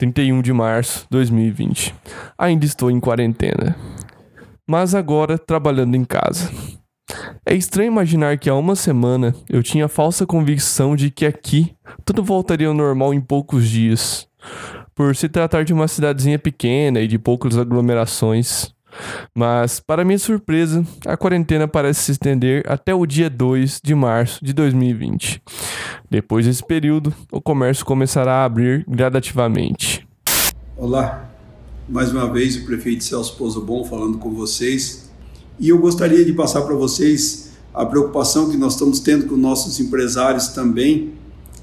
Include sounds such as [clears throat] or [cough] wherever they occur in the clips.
31 de março de 2020. Ainda estou em quarentena. Mas agora trabalhando em casa. É estranho imaginar que há uma semana eu tinha a falsa convicção de que aqui tudo voltaria ao normal em poucos dias. Por se tratar de uma cidadezinha pequena e de poucas aglomerações. Mas, para minha surpresa, a quarentena parece se estender até o dia 2 de março de 2020. Depois desse período, o comércio começará a abrir gradativamente. Olá, mais uma vez o prefeito Celso Pouso Bom falando com vocês. E eu gostaria de passar para vocês a preocupação que nós estamos tendo com nossos empresários também,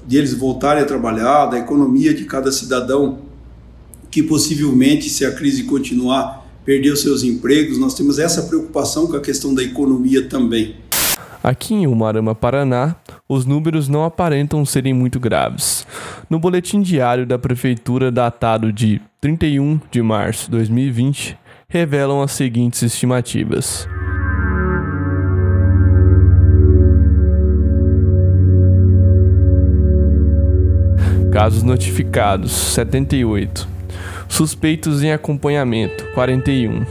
de eles voltarem a trabalhar, da economia de cada cidadão, que possivelmente, se a crise continuar, perdeu seus empregos. Nós temos essa preocupação com a questão da economia também. Aqui em Umarama, Paraná, os números não aparentam serem muito graves. No boletim diário da prefeitura datado de 31 de março de 2020, revelam as seguintes estimativas. Casos notificados 78 Suspeitos em acompanhamento, 41.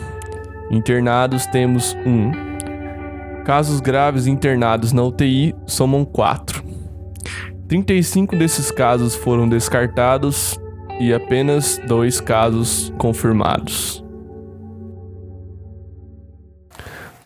Internados temos 1. Casos graves internados na UTI somam 4. 35 desses casos foram descartados e apenas dois casos confirmados.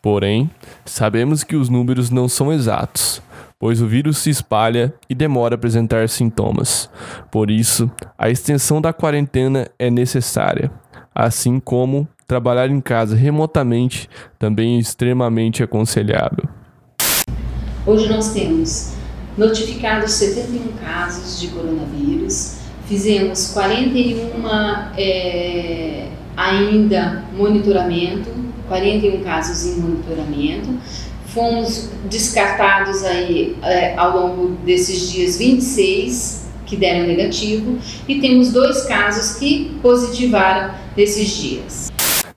Porém, sabemos que os números não são exatos pois o vírus se espalha e demora a apresentar sintomas. Por isso, a extensão da quarentena é necessária, assim como trabalhar em casa remotamente também é extremamente aconselhável. Hoje nós temos notificados 71 casos de coronavírus, fizemos 41 é, ainda monitoramento, 41 casos em monitoramento, Fomos descartados aí é, ao longo desses dias 26 que deram negativo e temos dois casos que positivaram nesses dias.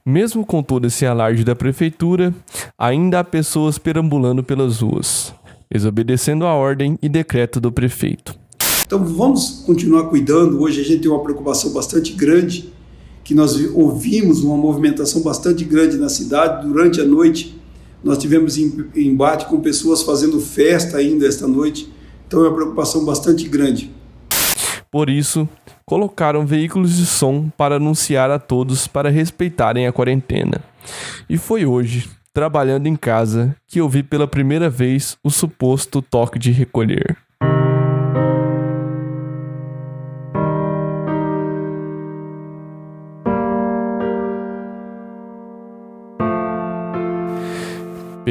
Mesmo com todo esse alarde da prefeitura, ainda há pessoas perambulando pelas ruas, desobedecendo a ordem e decreto do prefeito. Então vamos continuar cuidando. Hoje a gente tem uma preocupação bastante grande, que nós ouvimos uma movimentação bastante grande na cidade durante a noite nós tivemos embate com pessoas fazendo festa ainda esta noite, então é uma preocupação bastante grande. Por isso, colocaram veículos de som para anunciar a todos para respeitarem a quarentena. E foi hoje, trabalhando em casa, que eu vi pela primeira vez o suposto toque de recolher.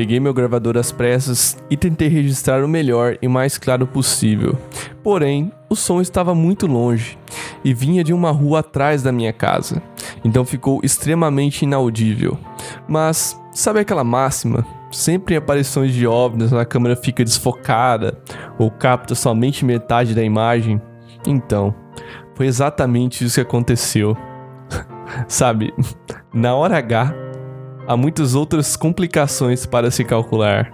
Peguei meu gravador às pressas e tentei registrar o melhor e mais claro possível. Porém, o som estava muito longe e vinha de uma rua atrás da minha casa, então ficou extremamente inaudível. Mas, sabe aquela máxima? Sempre em aparições de OVNIs a câmera fica desfocada ou capta somente metade da imagem? Então, foi exatamente isso que aconteceu. [laughs] sabe, na hora H, há muitas outras complicações para se calcular,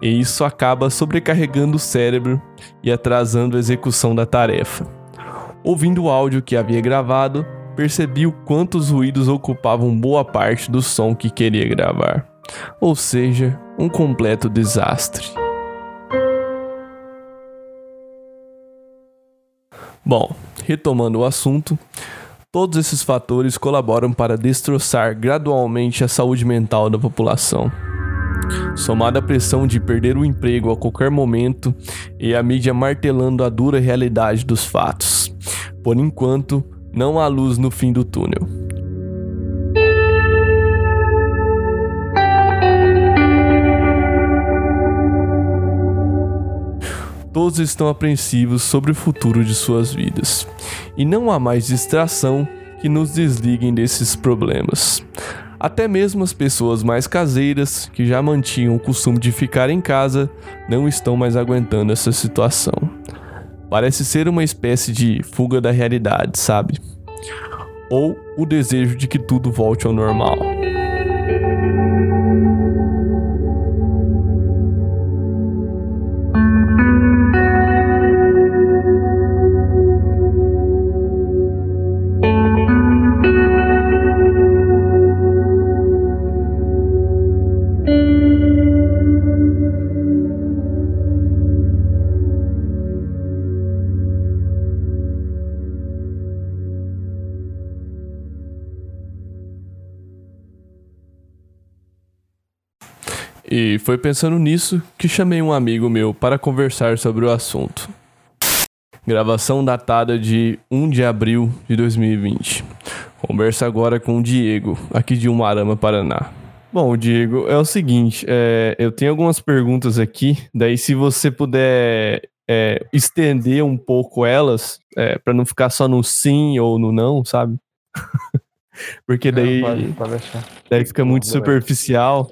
e isso acaba sobrecarregando o cérebro e atrasando a execução da tarefa. Ouvindo o áudio que havia gravado, percebi o quanto os ruídos ocupavam boa parte do som que queria gravar, ou seja, um completo desastre. Bom, retomando o assunto, Todos esses fatores colaboram para destroçar gradualmente a saúde mental da população. Somada à pressão de perder o emprego a qualquer momento e a mídia martelando a dura realidade dos fatos. Por enquanto, não há luz no fim do túnel. Todos estão apreensivos sobre o futuro de suas vidas. E não há mais distração que nos desliguem desses problemas. Até mesmo as pessoas mais caseiras, que já mantinham o costume de ficar em casa, não estão mais aguentando essa situação. Parece ser uma espécie de fuga da realidade, sabe? Ou o desejo de que tudo volte ao normal. Foi pensando nisso que chamei um amigo meu para conversar sobre o assunto. Gravação datada de 1 de abril de 2020. Conversa agora com o Diego, aqui de Umarama, Paraná. Bom, Diego, é o seguinte, é, eu tenho algumas perguntas aqui, daí se você puder é, estender um pouco elas, é, para não ficar só no sim ou no não, sabe? [laughs] Porque daí, Não, pode, pode daí fica muito superficial.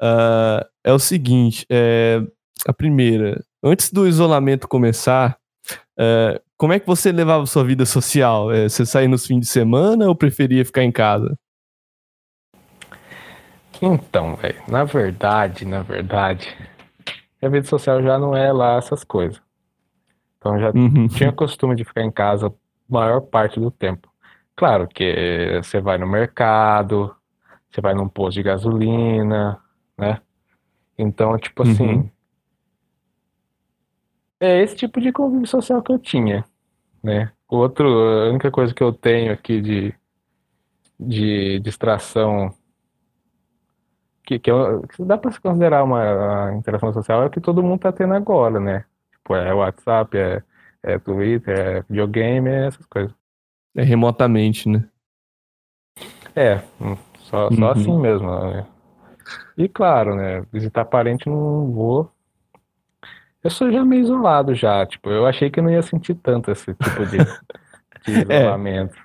Ah, é o seguinte, é, a primeira, antes do isolamento começar, é, como é que você levava sua vida social? É, você saía nos fins de semana ou preferia ficar em casa? Então, velho, na verdade, na verdade, a vida social já não é lá essas coisas. Então já Uhum. tinha costume de ficar em casa a maior parte do tempo. Claro que você vai no mercado, você vai num posto de gasolina, né? Então, tipo assim, Uhum. é esse tipo de convívio social que eu tinha, né? Outro, a única coisa que eu tenho aqui de, de distração que, que, eu- que dá para se considerar uma a interação social é o que todo mundo tá tendo agora, né? Tipo, é WhatsApp, é, é Twitter, é videogame, é essas coisas. É remotamente, né? É, hum, só, só Uhum. assim mesmo, né? E claro, né? Visitar parente não vou. Eu sou já meio isolado já, tipo, eu achei que não ia sentir tanto esse tipo de, [laughs] de É. isolamento.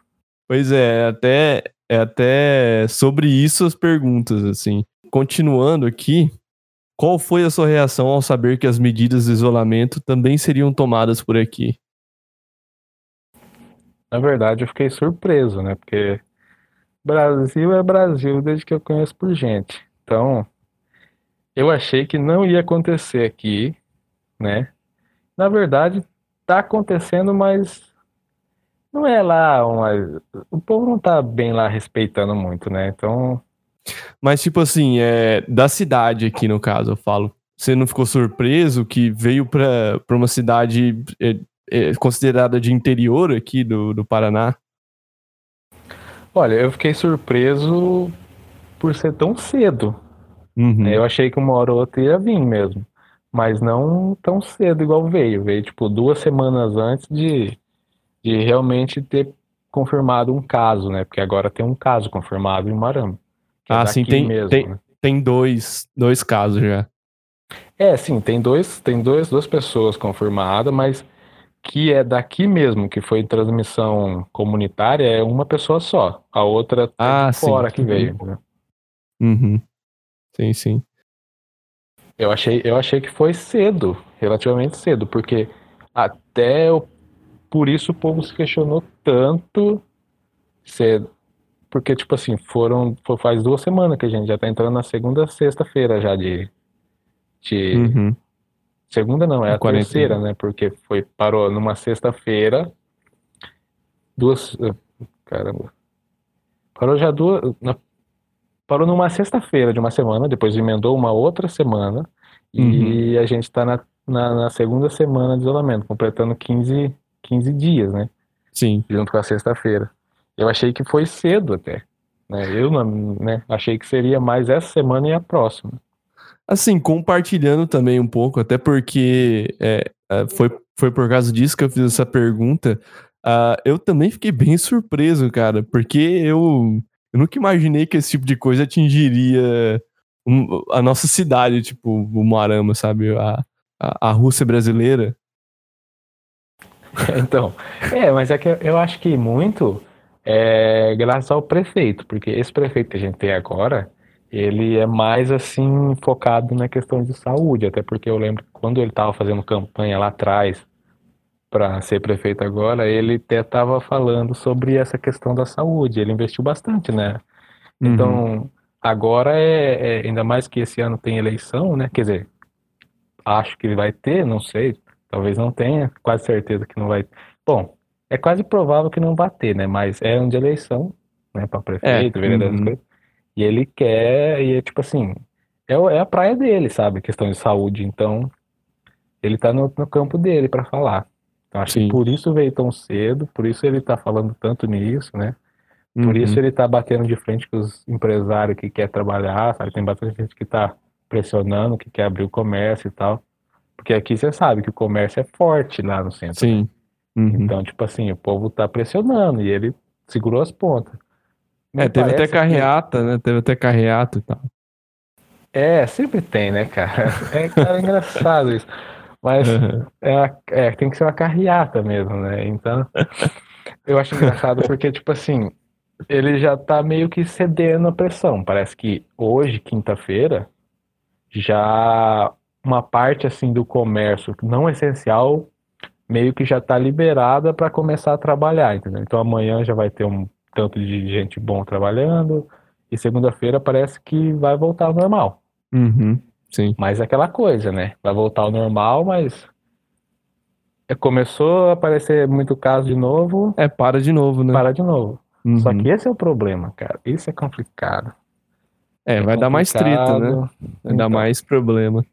Pois é, até, é até sobre isso as perguntas, assim. Continuando aqui, qual foi a sua reação ao saber que as medidas de isolamento também seriam tomadas por aqui? Na verdade, eu fiquei surpreso, né? Porque Brasil é Brasil desde que eu conheço por gente. Então, eu achei que não ia acontecer aqui, né? Na verdade, tá acontecendo, mas não é lá uma... O povo não tá bem lá respeitando muito, né? Então, Mas, tipo assim, é, da cidade aqui, no caso, eu falo. Você não ficou surpreso que veio pra, pra uma cidade é, é, considerada de interior aqui do, do Paraná? olha, eu fiquei surpreso por ser tão cedo. Uhum. né? Eu achei que uma hora ou outra ia vir mesmo, mas não tão cedo igual veio. Veio tipo duas semanas antes de, de realmente ter confirmado um caso, né? Porque agora tem um caso confirmado em Marama. é Ah, sim, daqui tem- mesmo, tem- né? Tem dois, dois casos já. É, sim, tem dois, tem dois, duas pessoas confirmadas, mas que é daqui mesmo, que foi transmissão comunitária, é uma pessoa só. A outra é Ah, de sim. fora que veio. entendeu? Uhum. Sim, sim. Eu achei, eu achei que foi cedo, relativamente cedo, porque até o- por isso o povo se questionou tanto se, porque tipo assim, foram fo- faz duas semanas que a gente já tá entrando na segunda sexta-feira já de, de Uhum. segunda não, é A quarentena. terceira, né? Porque foi parou numa sexta-feira, duas, caramba, parou já duas, na- parou numa sexta-feira de uma semana, depois emendou uma outra semana e a gente tá na, na, na segunda semana de isolamento, completando 15, 15 dias, né? Sim. Junto com a sexta-feira. Eu achei que foi cedo até, né? Eu né? Achei que seria mais essa semana e a próxima. Assim, compartilhando também um pouco, até porque é, é, foi, foi por causa disso que eu fiz essa pergunta. ah, eu também fiquei bem surpreso, cara, porque eu, eu nunca imaginei que esse tipo de coisa atingiria um- a nossa cidade, tipo, o Moarama, sabe? A, a, a Rússia brasileira. [laughs] Então, é, mas é que eu acho que muito é graças ao prefeito, porque esse prefeito que a gente tem agora, ele é mais assim focado na questão de saúde, até porque eu lembro que quando ele estava fazendo campanha lá atrás para ser prefeito agora, ele até estava falando sobre essa questão da saúde, ele investiu bastante, né? Uhum. Então, agora é, é- ainda mais que esse ano tem eleição, né? Quer dizer, acho que vai ter, não sei, talvez não tenha, quase certeza que não vai. Bom, é quase provável que não vai ter, né? Mas é ano de eleição, né? Para prefeito, É, vereador, uhum. E ele quer, e é tipo assim, é, é a praia dele, sabe? Questão de saúde. Então, ele tá no, no campo dele para falar. Então, acho Sim. que por isso veio tão cedo, por isso ele tá falando tanto nisso, né? Por Uhum. isso ele tá batendo de frente com os empresários que quer trabalhar, sabe? Tem bastante gente que tá pressionando que quer abrir o comércio e tal. Porque aqui você sabe que o comércio é forte lá no centro. Sim. Uhum. Então, tipo assim, o povo tá pressionando e ele segurou as pontas. Me É, teve até parece que- carreata, né? Teve até carreata e tal. É, sempre tem, né, cara? [laughs] É, cara, é engraçado isso. Mas Uhum. é, uma- é, tem que ser uma carreata mesmo, né? Então, eu acho engraçado porque, tipo assim, ele já tá meio que cedendo a pressão. Parece que hoje, quinta-feira, já uma parte, assim, do comércio não essencial meio que já tá liberada para começar a trabalhar, entendeu? Então, amanhã já vai ter um tanto de gente bom trabalhando e segunda-feira parece que vai voltar ao normal. Uhum. Sim. Mas é aquela coisa, né? Vai voltar ao normal, mas é, começou a aparecer muito caso de novo, É, para de novo, né? para de novo. Uhum. Só que esse é o problema, cara. Isso é complicado. É, vai dar mais treta, né? complicado. Vai dar Então. mais problema.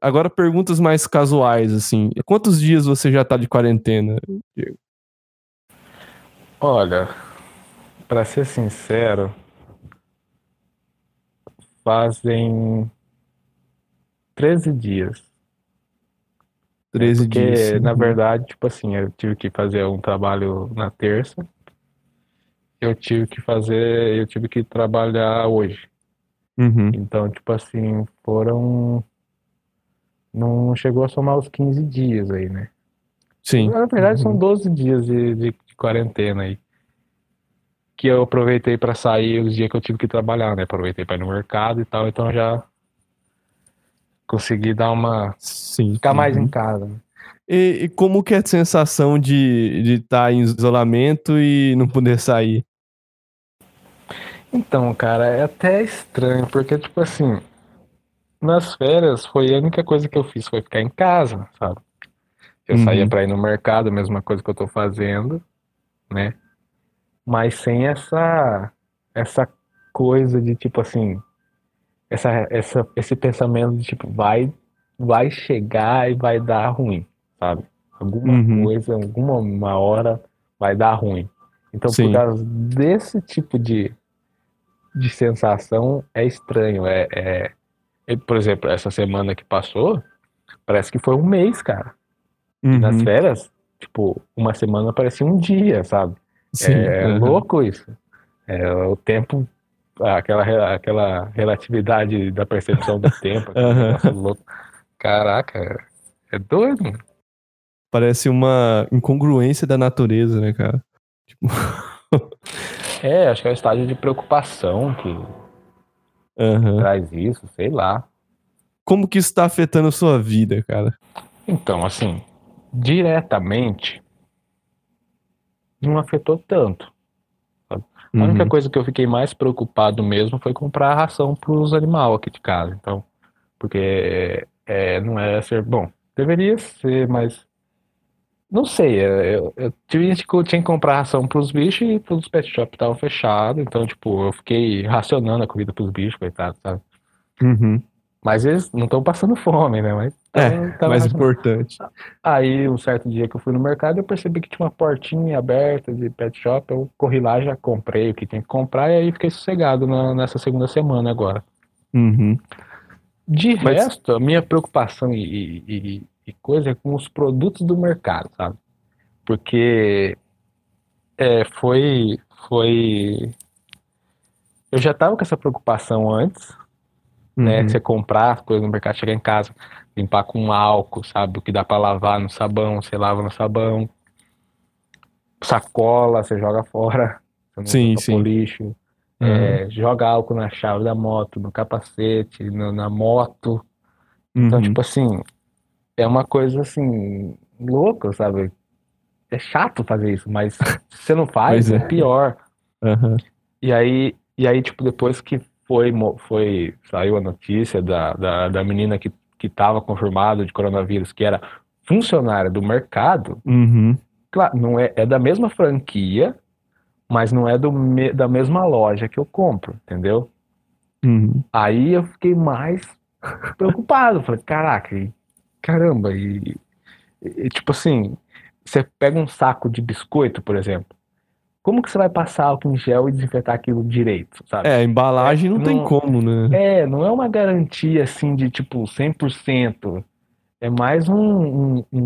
Agora, perguntas mais casuais, assim. Quantos dias você já tá de quarentena? Olha, pra ser sincero, fazem 13 dias. 13 Porque, dias. na Uhum. verdade, tipo assim, eu tive que fazer um trabalho na terça. Eu tive que fazer, eu tive que trabalhar hoje. Uhum. Então, tipo assim, foram. Não chegou a somar os 15 dias aí, né? Sim. Na verdade, são Uhum. 12 dias de, de, de quarentena aí. Que eu aproveitei pra sair os dias que eu tive que trabalhar, né? Aproveitei pra ir no mercado e tal, então já consegui dar uma. Sim. ficar mais Uhum. em casa. E, e como que é a sensação de estar de tá em isolamento e não poder sair? Então, cara, é até estranho, porque, tipo assim, nas férias foi a única coisa que eu fiz foi ficar em casa, sabe? Eu Uhum. saía pra ir no mercado, a mesma coisa que eu tô fazendo, né? Mas sem essa essa coisa de tipo assim, essa, essa esse pensamento de tipo vai vai chegar e vai dar ruim, sabe? Alguma Uhum. coisa, alguma uma hora vai dar ruim. Então, Sim. por causa desse tipo de de sensação é estranho. É, é, é, por exemplo, essa semana que passou, parece que foi um mês, cara. E nas Uhum. férias, tipo, uma semana parecia um dia, sabe? Sim. É, é uhum. louco isso. É, o tempo, aquela, aquela relatividade da percepção do tempo, [laughs] louco. Caraca, é doido. mano. Parece uma incongruência da natureza, né, cara? Tipo, [laughs] É, acho que é o estágio de preocupação que aham. traz isso, sei lá. Como que isso tá afetando a sua vida, cara? Então, assim, diretamente, não afetou tanto. A única Uhum. coisa que eu fiquei mais preocupado mesmo foi comprar ração para os animais aqui de casa. Então, porque é, não é ser bom. Deveria ser, mas não sei. é, Eu, eu tive que eu tinha que comprar ração para os bichos e todos os pet shop estavam fechados. Então, tipo, eu fiquei racionando a comida para os bichos, coitado, sabe? Uhum. Mas eles não estão passando fome, né? Mas É, tava mais racionando. importante. Aí, um certo dia que eu fui no mercado, eu percebi que tinha uma portinha aberta de pet shop. Eu corri lá, já comprei o que tinha que comprar e aí fiquei sossegado na- nessa segunda semana agora. Uhum. De Mas- resto, a minha preocupação e, e- e coisa é com os produtos do mercado, sabe? Porque é, foi, foi. Eu já tava com essa preocupação antes, né? Uhum. Você comprar as coisas no mercado, chegar em casa, limpar com álcool, sabe? O que dá pra lavar no sabão, você lava no sabão. Sacola, você joga fora, [laughs] você Sim, sim. lixo. Uhum. É, joga álcool na chave da moto, no capacete, no- na moto. Então, Uhum. tipo assim, é uma coisa assim, louca, sabe? É chato fazer isso, mas se você não [laughs] faz, é é. pior. Aham. E aí, e aí, tipo, depois que foi, foi, saiu a notícia da, da, da menina que, que tava confirmada de coronavírus, que era funcionária do mercado, Uhum. claro, não é, é da mesma franquia, mas não é do me- da mesma loja que eu compro, entendeu? Uhum. Aí eu fiquei mais [laughs] preocupado. Falei, caraca, e- caramba, e- e, tipo assim, você pega um saco de biscoito, por exemplo. Como que você vai passar álcool em gel e desinfetar aquilo direito, sabe? É, a embalagem não, É, tem não- como, né? É, não é uma garantia assim de tipo 100%. É mais um, um, um,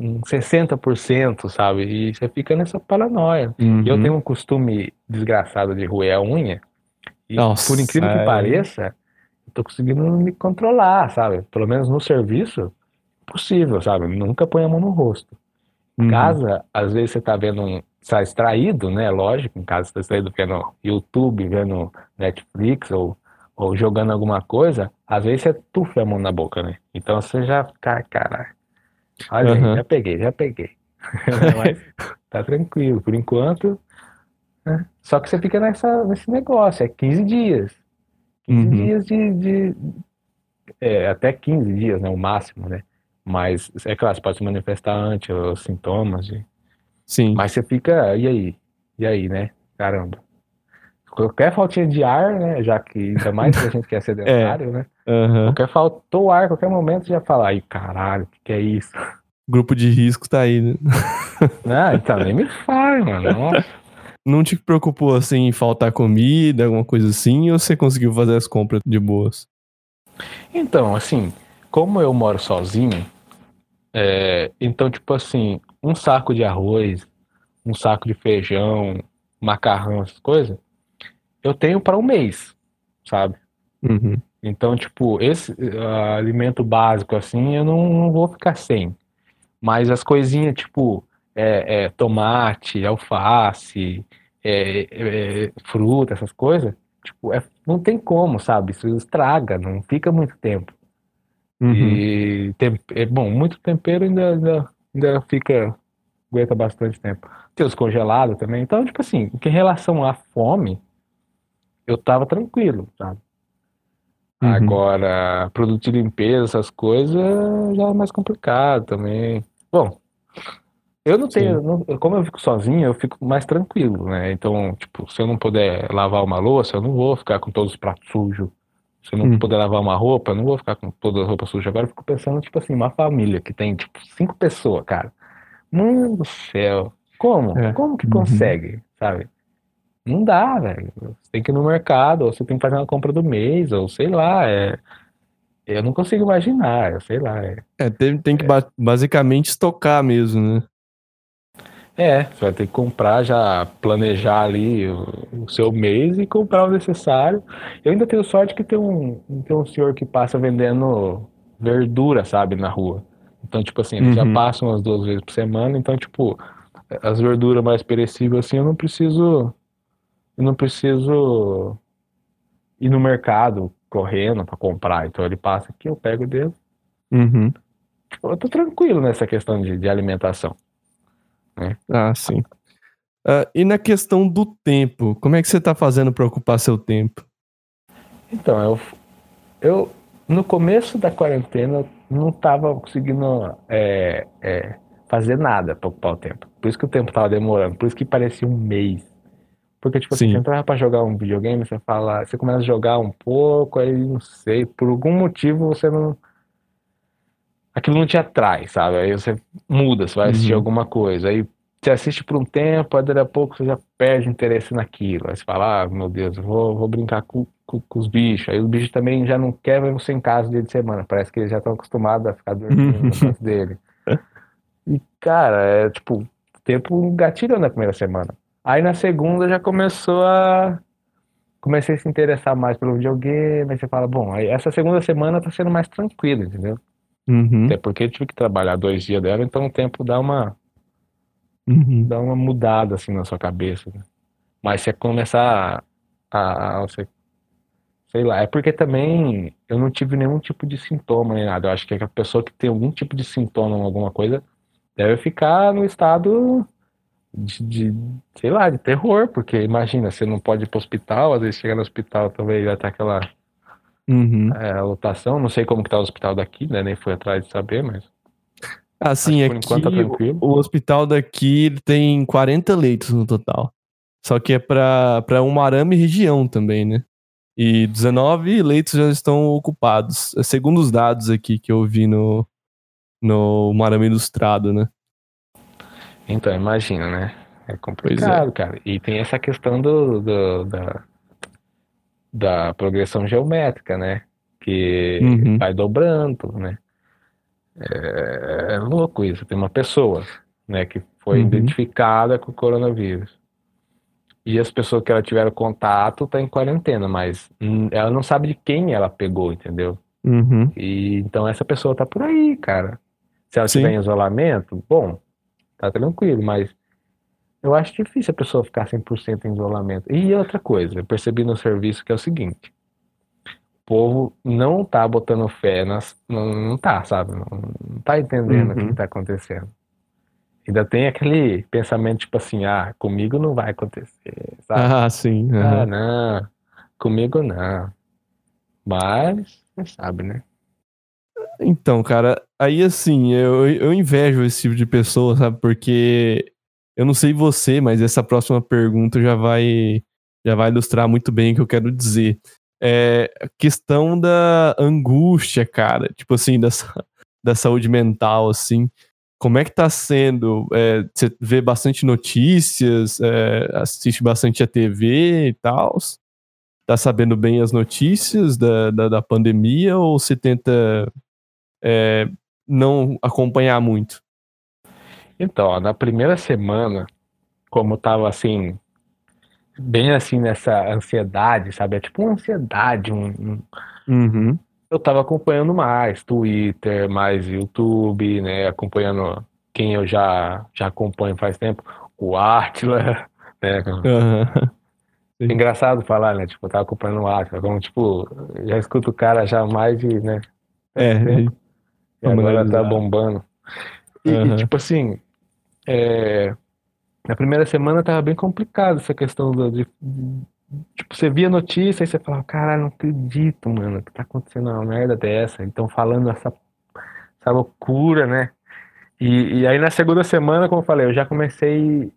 um 60%, sabe? E você fica nessa paranoia. Uhum. Eu tenho um costume desgraçado de roer a unha. E Nossa, por incrível que é. pareça, eu tô conseguindo me controlar, sabe? Pelo menos no serviço, possível, sabe? Nunca põe a mão no rosto. Uhum. casa, às vezes você tá vendo um. Está distraído, né? Lógico, em casa você tá distraído vendo YouTube, vendo Netflix ou, ou jogando alguma coisa, às vezes você tufa a mão na boca, né? Então você já fica, caralho. Olha Aham. já peguei, já peguei. [laughs] Mas tá tranquilo, por enquanto. né? Só que você fica nessa, nesse negócio, é 15 dias. 15 Uhum. dias de, de- é, até 15 dias, né? O máximo, né? Mas é claro, você pode se manifestar antes, os sintomas. de- Sim. Mas você fica, e aí? E aí, né? Caramba. Qualquer faltinha de ar, né? Já que ainda mais pra gente que [laughs] é sedentário, né? Aham. Qualquer faltou ar, qualquer momento você já fala, ai, caralho, o que, que é isso? Grupo de risco tá aí, né? [laughs] Não, então nem me fale, mano. Nossa. Não te preocupou assim em faltar comida, alguma coisa assim, ou você conseguiu fazer as compras de boas? Então, assim, como eu moro sozinho, é, então, tipo assim, um saco de arroz, um saco de feijão, macarrão, essas coisas, eu tenho para um mês, sabe? Uhum. Então, tipo, esse ah, alimento básico, assim, eu não, não vou ficar sem. Mas as coisinhas, tipo, é, é, tomate, alface, é, é, fruta, essas coisas, tipo, é- não tem como, sabe? Isso estraga, não fica muito tempo. Uhum. E, tem, é, bom, muito tempero ainda, ainda, ainda fica, aguenta bastante tempo. Tem os congelados também. Então, tipo assim, em relação à fome, eu tava tranquilo, sabe? Uhum. Agora, produto de limpeza, essas coisas, já é mais complicado também. Bom, eu não tenho, não- como eu fico sozinho, eu fico mais tranquilo, né? Então, tipo, se eu não puder lavar uma louça, eu não vou ficar com todos os pratos sujos. Se eu não Hum. puder lavar uma roupa, eu não vou ficar com todas as roupas sujas. Agora eu fico pensando, tipo assim, uma família que tem, tipo, cinco pessoas, cara. Mano do céu. Como? É. Como que Uhum. consegue, sabe? Não dá, velho. Você tem que ir no mercado, ou você tem que fazer uma compra do mês, ou sei lá, é... Eu não consigo imaginar, eu sei lá. É, É, tem, tem que ba- basicamente estocar mesmo, né? É, você vai ter que comprar, já planejar ali o, o seu mês e comprar o necessário. Eu ainda tenho sorte que tem um, tem um senhor que passa vendendo verdura, sabe, na rua. Então, tipo assim, ele já Uhum. passa umas duas vezes por semana, então, tipo, as verduras mais perecíveis, assim, eu não preciso, eu não preciso ir no mercado correndo para comprar. Então, ele passa aqui, eu pego dele. Uhum. Eu tô tranquilo nessa questão de, de alimentação. Ah, sim. Ah, e na questão do tempo, como é que você tá fazendo pra ocupar seu tempo? Então, eu, eu no começo da quarentena não estava conseguindo é, é, fazer nada para ocupar o tempo. Por isso que o tempo estava demorando, por isso que parecia um mês. Porque, tipo assim, Sim. você entrava para jogar um videogame, você fala, você começa a jogar um pouco, aí não sei, por algum motivo você não. Aquilo não te atrai, sabe? Aí você muda, você vai assistir Uhum. alguma coisa. Aí você assiste por um tempo, aí daqui a pouco você já perde interesse naquilo. Aí você fala, ah, meu Deus, eu vou, vou brincar com, com, com os bichos. Aí os bichos também já não querem você em casa no dia de semana. Parece que eles já estão acostumados a ficar dormindo no [laughs] canto dele. E, cara, é tipo, o tempo gatilhou na primeira semana. Aí na segunda já começou a. Comecei a se interessar mais pelo videogame. Aí você fala, bom, aí essa segunda semana tá sendo mais tranquila, entendeu? Uhum. Até porque eu tive que trabalhar dois dias dela, então o tempo dá uma, Uhum. dá uma mudada assim na sua cabeça. né? Mas você começar a, a você, sei lá, é porque também eu não tive nenhum tipo de sintoma nem nada. Eu acho que a pessoa que tem algum tipo de sintoma em alguma coisa deve ficar no estado de, de, sei lá, de terror, porque imagina, você não pode ir para o hospital, às vezes chega no hospital também já tá aquela Uhum. é, lotação, não sei como que tá o hospital daqui, né? Nem fui atrás de saber, mas Assim, por enquanto tá aqui, tranquilo. o hospital daqui tem 40 leitos no total. Só que é pra, pra uma arame região também, né? E 19 leitos já estão ocupados. É Segundo os dados aqui que eu vi no, no Marame Ilustrado, né? Então, imagina, né? É complicado, cara. E tem essa questão do, do- da, da progressão geométrica, né? Que Uhum. vai dobrando, né? É, é louco isso. Tem uma pessoa, né, que foi Uhum. identificada com o coronavírus. E as pessoas que ela tiveram contato tá em quarentena, mas ela não sabe de quem ela pegou, entendeu? Uhum. E então essa pessoa tá por aí, cara. Se ela Sim. estiver em isolamento, bom, tá tranquilo, mas eu acho difícil a pessoa ficar 100% em isolamento. E outra coisa, eu percebi no serviço que é o seguinte: o povo não tá botando fé nas. Não, não tá, sabe? Não, não tá entendendo o Uhum. que tá acontecendo. Ainda tem aquele pensamento tipo assim: ah, comigo não vai acontecer, sabe? Ah, sim. Ah, aham. não, comigo não. Mas, você sabe, né? Então, cara, aí assim, eu, eu invejo esse tipo de pessoa, sabe? Porque eu não sei você, mas essa próxima pergunta já vai já vai ilustrar muito bem o que eu quero dizer. É questão da angústia, cara, tipo assim, da, [laughs] da saúde mental, assim. Como é que tá sendo? É, você vê bastante notícias, é, assiste bastante a TV e tal? Tá sabendo bem as notícias da, da, da pandemia ou você tenta é, não acompanhar muito. Então, ó, na primeira semana, como eu tava assim, bem assim nessa ansiedade, sabe? É tipo uma ansiedade, um, um- Uhum. eu tava acompanhando mais Twitter, mais YouTube, né? Acompanhando quem eu já, já acompanho faz tempo, o Atila, [laughs] né? É [laughs] engraçado falar, né? Tipo, eu tava acompanhando o Atila, como, tipo, já escuto o cara já mais de, né? É, tempo. E agora tá bombando. E, e, Aham. tipo assim, é, na primeira semana tava bem complicado essa questão do, de, tipo, você via notícia e você falava, caralho, não acredito, mano, que tá acontecendo uma merda dessa. Então falando essa, essa loucura, né? E, e aí na segunda semana, como eu falei, eu já comecei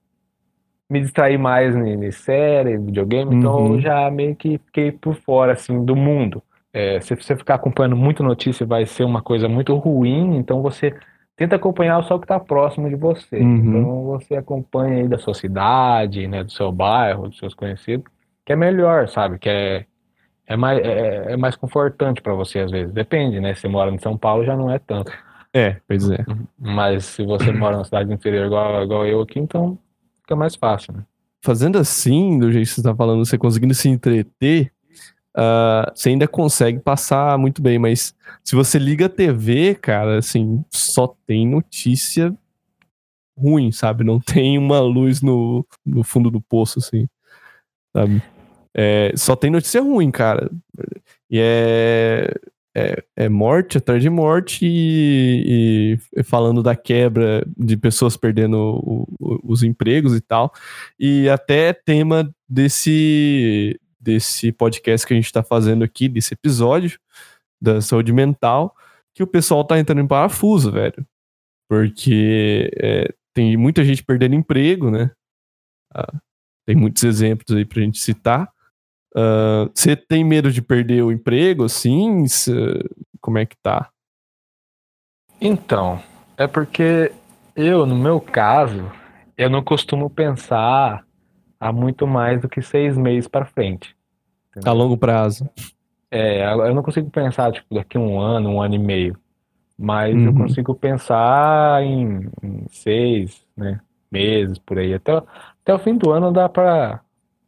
me distrair mais em, em série, videogame, então Uhum. eu já meio que fiquei por fora, assim, do mundo. É, se você ficar acompanhando muito notícia, vai ser uma coisa muito ruim, então você tenta acompanhar só o que está próximo de você. Uhum. Então você acompanha aí da sua cidade, né, do seu bairro, dos seus conhecidos, que é melhor, sabe? Que é, é mais, é, é mais confortante para você às vezes. Depende, né? Se você mora em São Paulo já não é tanto. É, pois é. Mas se você [clears throat] mora na cidade interior igual, igual eu aqui, então fica mais fácil, né? Fazendo assim, do jeito que você tá falando, você conseguindo se entreter, ah, você ainda consegue passar muito bem, mas se você liga a TV, cara, assim, só tem notícia ruim, sabe? Não [laughs] tem uma luz no, no fundo do poço, assim, sabe? É, só tem notícia ruim, cara. E é, é, é morte atrás de morte e, e falando da quebra de pessoas perdendo o- o- os empregos e tal. E até tema desse, desse podcast que a gente tá fazendo aqui, desse episódio da saúde mental, que o pessoal tá entrando em parafuso, velho. Porque é, tem muita gente perdendo emprego, né? Ah, tem muitos exemplos aí pra gente citar. Ah, Você tem medo de perder o emprego, assim? Cê- Como é que tá? Então, é porque eu, no meu caso, eu não costumo pensar há muito mais do que seis meses para frente. A longo prazo. É, eu não consigo pensar, tipo, daqui um ano, um ano e meio. Mas eu Uhum. consigo pensar em, em seis, né, meses por aí. Até, até o fim do ano dá pra,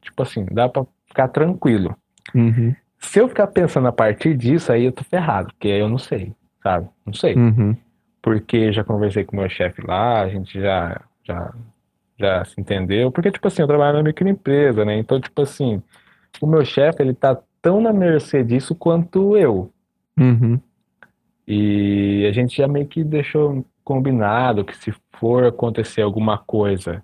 tipo assim, dá pra ficar tranquilo. Uhum. Se eu ficar pensando a partir disso, aí eu tô ferrado, porque eu não sei, sabe? Não sei. Uhum. Porque já conversei com o meu chefe lá, a gente já, já, já se entendeu. Porque, tipo assim, eu trabalho na microempresa, né? Então, tipo assim, o meu chefe, ele tá tão na mercê disso quanto eu. Uhum. E a gente já meio que deixou combinado que se for acontecer alguma coisa,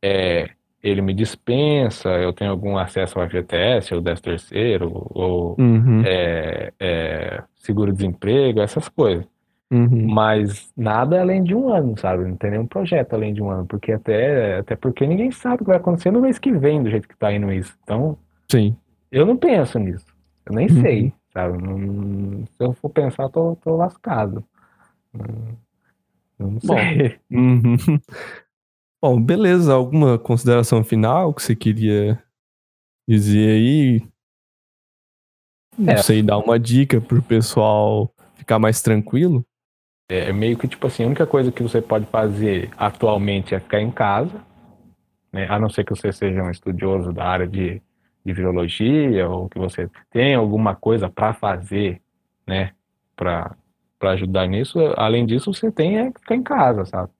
é, ele me dispensa, eu tenho algum acesso ao FGTS, ou 13 terceiro, ou Uhum. é, é, seguro-desemprego, essas coisas. Uhum. Mas nada além de um ano, sabe? Não tem nenhum projeto além de um ano, porque até, até porque ninguém sabe o que vai acontecer no mês que vem, do jeito que tá indo isso. Então, Sim. eu não penso nisso. Eu nem Uhum. sei, sabe? Não- se eu for pensar, tô, tô lascado. Eu não Bom. sei. [laughs] Uhum. Bom, beleza. Alguma consideração final que você queria dizer aí? Não É. sei, dar uma dica pro pessoal ficar mais tranquilo? É meio que tipo assim, a única coisa que você pode fazer atualmente é ficar em casa, né? A não ser que você seja um estudioso da área de, de virologia ou que você tenha alguma coisa para fazer, né? Para ajudar nisso. Além disso, você tem é que ficar em casa, sabe?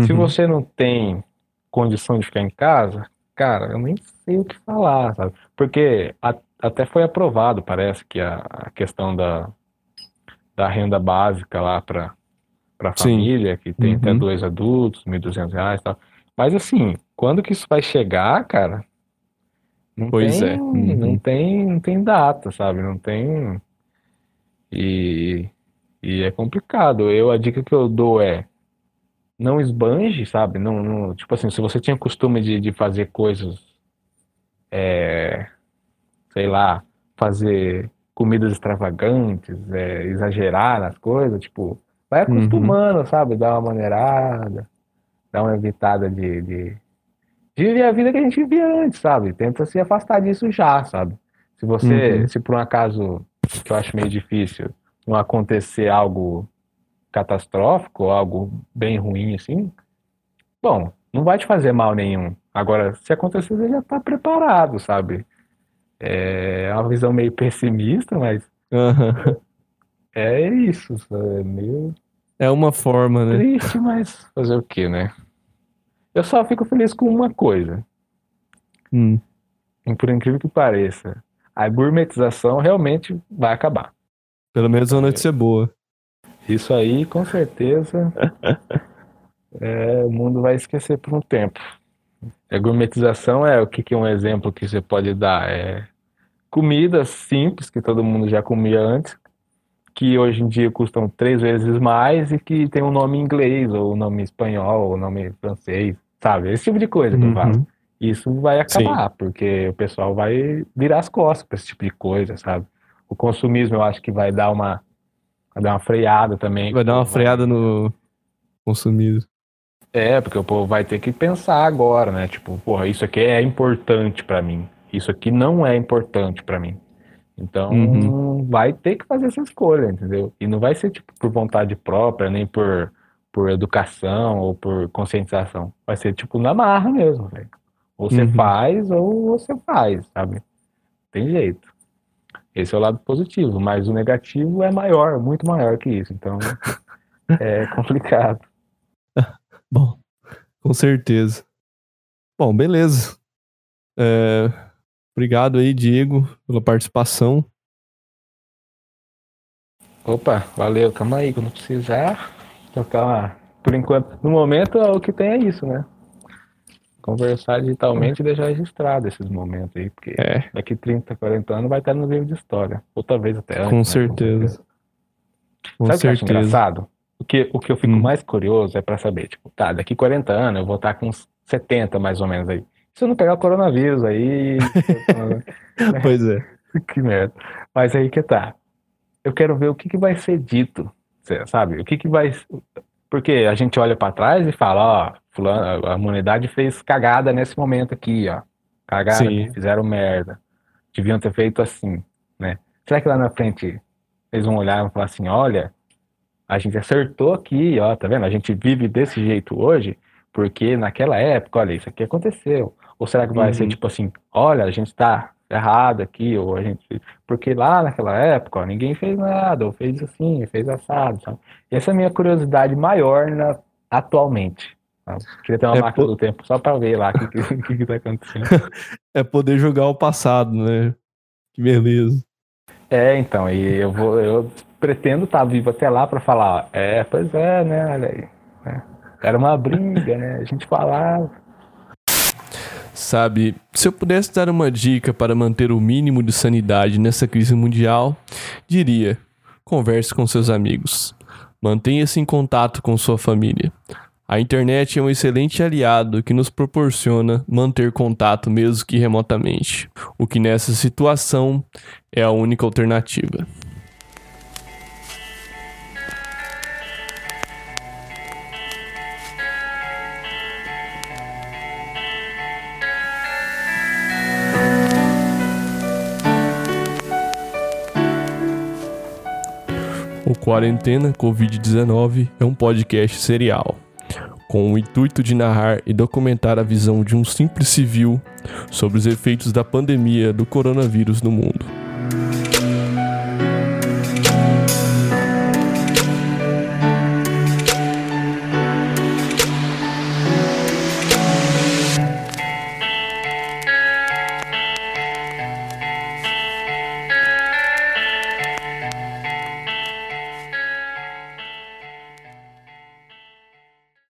Se Uhum. você não tem condição de ficar em casa, cara, eu nem sei o que falar, sabe? Porque a- até foi aprovado, parece que a, a questão da, da renda básica lá para Sim. família, que tem até Uhum. dois adultos, 1.200 reais e tal. Mas assim, quando que isso vai chegar, cara? Não Pois tem, é. Uhum. não tem, não tem data, sabe? Não tem. E, e é complicado. Eu, a dica que eu dou é não esbanje, sabe? Não, não- tipo assim, se você tinha costume de, de fazer coisas, é, sei lá, fazer comidas extravagantes, é, exagerar nas coisas, tipo, vai Uhum. acostumando, sabe? Dar uma maneirada, dar uma evitada de, de, de viver a vida que a gente vivia antes, sabe? Tenta se afastar disso já, sabe? Se você, Uhum. se por um acaso, que eu acho meio difícil, não acontecer algo catastrófico, algo bem ruim assim, bom, não vai te fazer mal nenhum. Agora, se acontecer, você já tá preparado, sabe? É uma visão meio pessimista, mas Aham. é isso? É meio É uma forma, né? triste, mas fazer o quê, né? Eu só fico feliz com uma coisa, Hum. e por incrível que pareça, a gourmetização realmente vai acabar. Pelo menos é uma notícia boa. Isso aí, com certeza, [laughs] é, o mundo vai esquecer por um tempo. A gourmetização é o que, que é um exemplo que você pode dar? É comidas simples que todo mundo já comia antes, que hoje em dia custam três vezes mais e que tem um nome inglês, ou um nome espanhol, ou um nome francês, sabe? Esse tipo de coisa que eu falo. Uhum. Isso vai acabar, porque o pessoal vai virar as costas para esse tipo de coisa, sabe? O consumismo eu acho que vai dar uma, vai dar uma freada também. Vai dar uma freada no consumido. É, porque o povo vai ter que pensar agora, né? Tipo, porra, isso aqui é importante pra mim. Isso aqui não é importante pra mim. Então, Uhum. vai ter que fazer essa escolha, entendeu? E não vai ser tipo por vontade própria, nem por por educação ou por conscientização. Vai ser tipo na marra mesmo, velho. Ou você Uhum. faz ou você faz, sabe? Tem jeito. Esse é o lado positivo, mas o negativo é maior, muito maior que isso. Então, [laughs] é complicado. Bom, com certeza. Bom, beleza. É, obrigado aí, Diego, pela participação. Opa, valeu, calma aí, quando precisar. Tocar uma... Por enquanto, no momento, o que tem é isso, né? Conversar digitalmente e deixar registrado esses momentos aí, porque É, daqui 30, 40 anos vai estar no livro de história. Ou talvez até antes. com né? certeza. Com Sabe certeza. engraçado? O que, o que eu fico Hum. mais curioso é pra saber, tipo, tá, daqui 40 anos eu vou estar com uns 70 mais ou menos aí. Se eu não pegar o coronavírus aí. [laughs] Pois é. [laughs] Que merda. Mas aí que tá. Eu quero ver o que, que vai ser dito, sabe? O que, que vai. Porque a gente olha pra trás e fala, ó, fulano, a humanidade fez cagada nesse momento aqui, ó. Cagada, Sim. fizeram merda. Deviam ter feito assim, né? Será que lá na frente eles vão olhar e vão falar assim, olha, a gente acertou aqui, ó, tá vendo? A gente vive desse jeito hoje porque naquela época, olha, isso aqui aconteceu. Ou será que vai Uhum. ser tipo assim, olha, a gente tá errado aqui, ou a gente. Porque lá naquela época, ó, ninguém fez nada, ou fez assim, fez assado, sabe? E essa é a minha curiosidade maior na... atualmente. sabe? Queria ter uma É, máquina pô- do tempo só pra ver lá o que, que, [laughs] que, que tá acontecendo. [laughs] É poder jogar o passado, né? Que beleza. É, então, e eu vou, eu pretendo estar vivo até lá pra falar, é, pois é, né, olha aí. né? Era uma briga, né? A gente falava. Sabe, se eu pudesse dar uma dica para manter o mínimo de sanidade nessa crise mundial, diria: converse com seus amigos. Mantenha-se em contato com sua família. A internet é um excelente aliado que nos proporciona manter contato mesmo que remotamente, o que nessa situação é a única alternativa. Quarentena Covid-19 é um podcast serial, com o intuito de narrar e documentar a visão de um simples civil sobre os efeitos da pandemia do coronavírus no mundo.